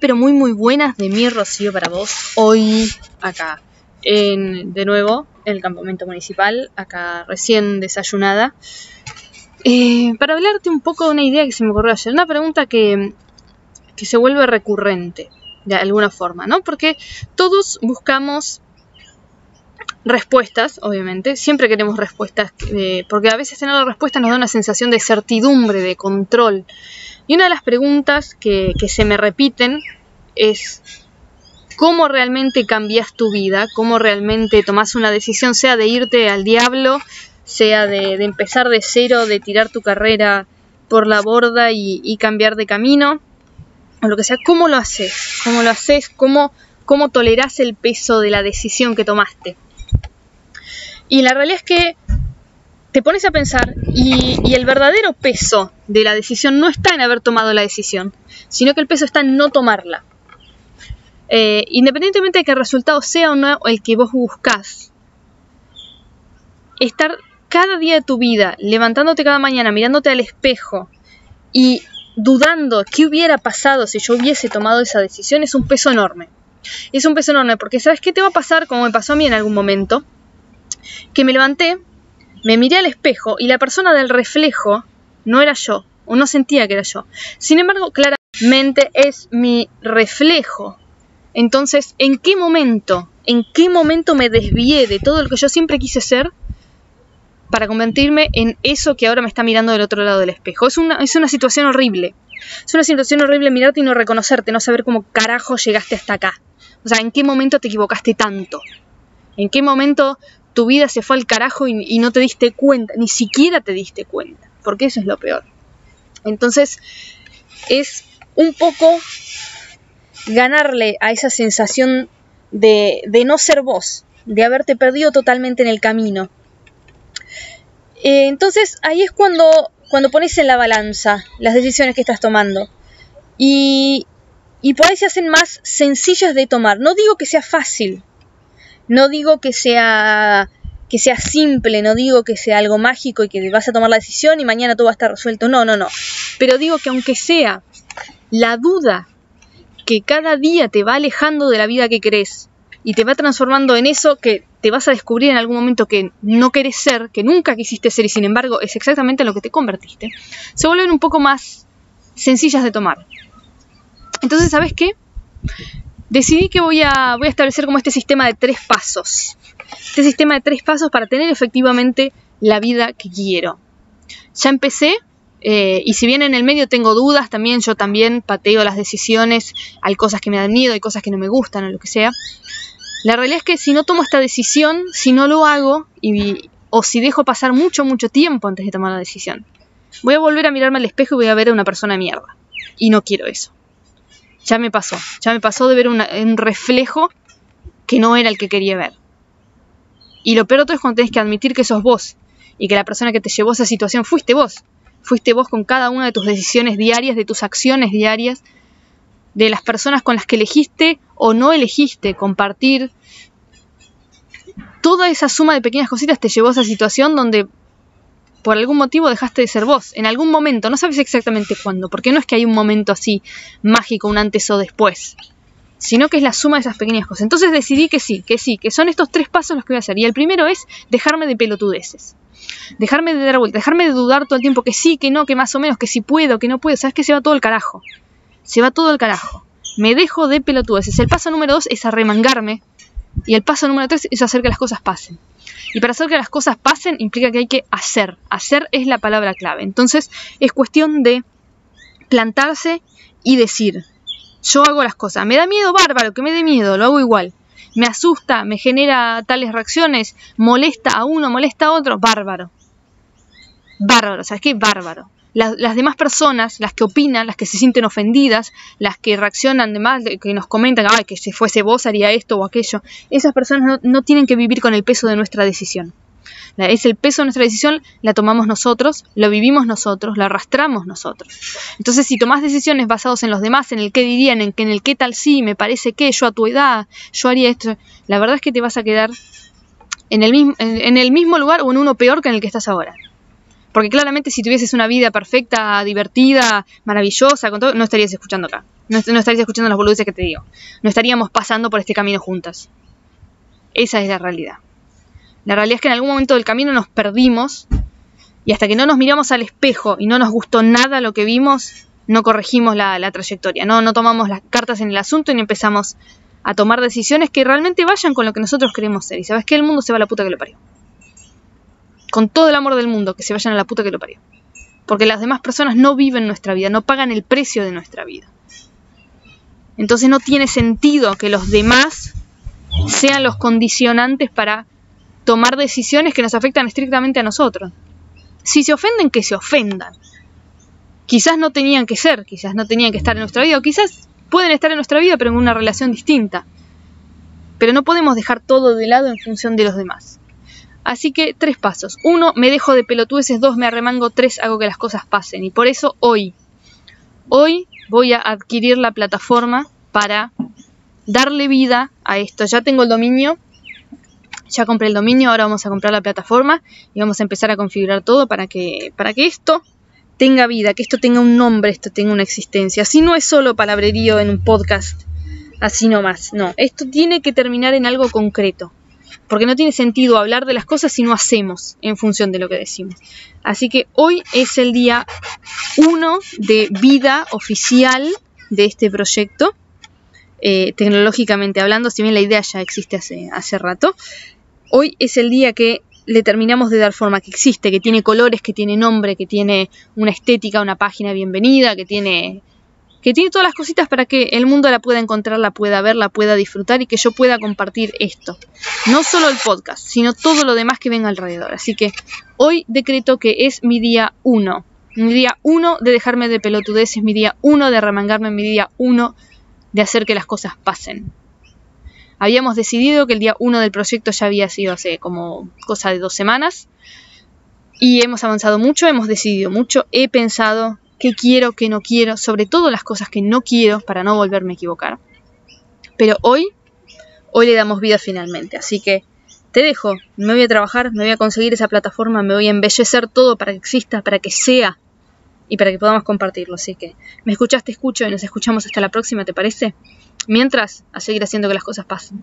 pero muy, muy buenas de mi Rocío para vos. Hoy, acá, en, de nuevo, en el campamento municipal, acá recién desayunada. Eh, para hablarte un poco de una idea que se me ocurrió ayer, una pregunta que, que se vuelve recurrente, de alguna forma, ¿no? Porque todos buscamos respuestas, obviamente, siempre queremos respuestas, eh, porque a veces tener la respuesta nos da una sensación de certidumbre, de control. Y una de las preguntas que, se me repiten es cómo realmente cambias tu vida, cómo realmente tomas una decisión, sea de irte al diablo, sea de, empezar de cero, de tirar tu carrera por la borda y, cambiar de camino, o lo que sea, ¿cómo lo haces? ¿Cómo lo haces? ¿Cómo, cómo tolerás el peso de la decisión que tomaste? Y la realidad es que te pones a pensar y, el verdadero peso de la decisión no está en haber tomado la decisión, sino que el peso está en no tomarla. Eh, independientemente de que el resultado sea o no el que vos buscas, estar cada día de tu vida, levantándote cada mañana, mirándote al espejo y dudando qué hubiera pasado si yo hubiese tomado esa decisión es un peso enorme. Es un peso enorme porque sabes qué te va a pasar como me pasó a mí en algún momento, que me levanté, me miré al espejo y la persona del reflejo no era yo, o no sentía que era yo. Sin embargo, claramente es mi reflejo. Entonces, ¿en qué momento, en qué momento me desvié de todo lo que yo siempre quise ser para convertirme en eso que ahora me está mirando del otro lado del espejo? Es una, es una situación horrible. Es una situación horrible mirarte y no reconocerte, no saber cómo carajo llegaste hasta acá. O sea, ¿en qué momento te equivocaste tanto? ¿En qué momento tu vida se fue al carajo y, no te diste cuenta, ni siquiera te diste cuenta, porque eso es lo peor. Entonces, es un poco ganarle a esa sensación de, no ser vos, de haberte perdido totalmente en el camino. Eh, entonces ahí es cuando, cuando pones en la balanza las decisiones que estás tomando. Y, y por ahí se hacen más sencillas de tomar. No digo que sea fácil, no digo que sea que sea simple, no digo que sea algo mágico y que vas a tomar la decisión y mañana todo va a estar resuelto. No, no, no. Pero digo que aunque sea la duda que cada día te va alejando de la vida que querés y te va transformando en eso que te vas a descubrir en algún momento que no querés ser, que nunca quisiste ser y sin embargo es exactamente lo que te convertiste, se vuelven un poco más sencillas de tomar. Entonces, ¿sabes qué? Decidí que voy a, voy a establecer como este sistema de tres pasos. Este sistema de tres pasos para tener efectivamente la vida que quiero. Ya empecé eh, y si bien en el medio tengo dudas, también yo también pateo las decisiones, hay cosas que me dan miedo, hay cosas que no me gustan o lo que sea. La realidad es que si no tomo esta decisión, si no lo hago o si dejo pasar mucho, mucho tiempo antes de tomar la decisión, voy a volver a mirarme al espejo y voy a ver a una persona mierda. Y no quiero eso ya me pasó. Ya me pasó de ver un reflejo que no era el que quería ver. Y lo peor de todo es cuando tenés que admitir que sos vos y que la persona que te llevó a esa situación fuiste vos. Fuiste vos con cada una de tus decisiones diarias, de tus acciones diarias, de las personas con las que elegiste o no elegiste compartir. Toda esa suma de pequeñas cositas te llevó a esa situación donde por algún motivo dejaste de ser vos, en algún momento, no sabes exactamente cuándo, porque no es que hay un momento así mágico, un antes o después, sino que es la suma de esas pequeñas cosas. Entonces decidí que sí, que sí, que son estos tres pasos los que voy a hacer. Y el primero es dejarme de pelotudeces. Dejarme de dar vuelta, dejarme de dudar todo el tiempo que sí, que no, que más o menos, que si puedo, que no puedo. Sabes que se va todo el carajo. Se va todo el carajo. Me dejo de pelotudeces. El paso número dos es arremangarme. Y el paso número tres es hacer que las cosas pasen. Y para hacer que las cosas pasen implica que hay que hacer. Hacer es la palabra clave. Entonces es cuestión de plantarse y decir, yo hago las cosas. Me da miedo, bárbaro, que me dé miedo, lo hago igual. Me asusta, me genera tales reacciones, molesta a uno, molesta a otro, bárbaro. Bárbaro, ¿sabes qué? Bárbaro las, demás personas, las que opinan, las que se sienten ofendidas, las que reaccionan de más, que nos comentan, Ay, que si fuese vos haría esto o aquello, esas personas no, tienen que vivir con el peso de nuestra decisión. Es el peso de nuestra decisión, la tomamos nosotros, lo vivimos nosotros, la arrastramos nosotros. Entonces, si tomás decisiones basadas en los demás, en el qué dirían, en, en el qué tal sí, me parece que yo a tu edad, yo haría esto, la verdad es que te vas a quedar en el mismo, en el mismo lugar o en uno peor que en el que estás ahora. Porque claramente si tuvieses una vida perfecta, divertida, maravillosa, con todo, no estarías escuchando acá. No, estarías escuchando las boludeces que te digo. No estaríamos pasando por este camino juntas. Esa es la realidad. La realidad es que en algún momento del camino nos perdimos y hasta que no nos miramos al espejo y no nos gustó nada lo que vimos, no corregimos la, trayectoria, no, no tomamos las cartas en el asunto y empezamos a tomar decisiones que realmente vayan con lo que nosotros queremos ser. Y sabes que el mundo se va a la puta que lo parió. Con todo el amor del mundo, que se vayan a la puta que lo parió. Porque las demás personas no viven nuestra vida, no pagan el precio de nuestra vida. Entonces no tiene sentido que los demás sean los condicionantes para tomar decisiones que nos afectan estrictamente a nosotros. Si se ofenden, que se ofendan. Quizás no tenían que ser, quizás no tenían que estar en nuestra vida, o quizás pueden estar en nuestra vida, pero en una relación distinta. Pero no podemos dejar todo de lado en función de los demás. Así que tres pasos. Uno, me dejo de pelotudeces. Dos, me arremango. Tres, hago que las cosas pasen. Y por eso hoy, hoy voy a adquirir la plataforma para darle vida a esto. Ya tengo el dominio, ya compré el dominio, ahora vamos a comprar la plataforma y vamos a empezar a configurar todo para que, para que esto tenga vida, que esto tenga un nombre, esto tenga una existencia. Así no es solo palabrerío en un podcast, así nomás. No, esto tiene que terminar en algo concreto. Porque no tiene sentido hablar de las cosas si no hacemos en función de lo que decimos. Así que hoy es el día 1 de vida oficial de este proyecto. Eh, tecnológicamente hablando, si bien la idea ya existe hace, hace rato, hoy es el día que le terminamos de dar forma, que existe, que tiene colores, que tiene nombre, que tiene una estética, una página bienvenida, que tiene que tiene todas las cositas para que el mundo la pueda encontrar, la pueda ver, la pueda disfrutar y que yo pueda compartir esto. No solo el podcast, sino todo lo demás que venga alrededor. Así que hoy decreto que es mi día 1. Mi día 1 de dejarme de pelotudeces, mi día 1 de remangarme, mi día 1 de hacer que las cosas pasen. Habíamos decidido que el día 1 del proyecto ya había sido hace como cosa de dos semanas. Y hemos avanzado mucho, hemos decidido mucho, he pensado qué quiero, qué no quiero, sobre todo las cosas que no quiero para no volverme a equivocar. Pero hoy, hoy le damos vida finalmente. Así que te dejo, me voy a trabajar, me voy a conseguir esa plataforma, me voy a embellecer todo para que exista, para que sea y para que podamos compartirlo. Así que me escuchaste, escucho y nos escuchamos hasta la próxima, ¿te parece? Mientras, a seguir haciendo que las cosas pasen.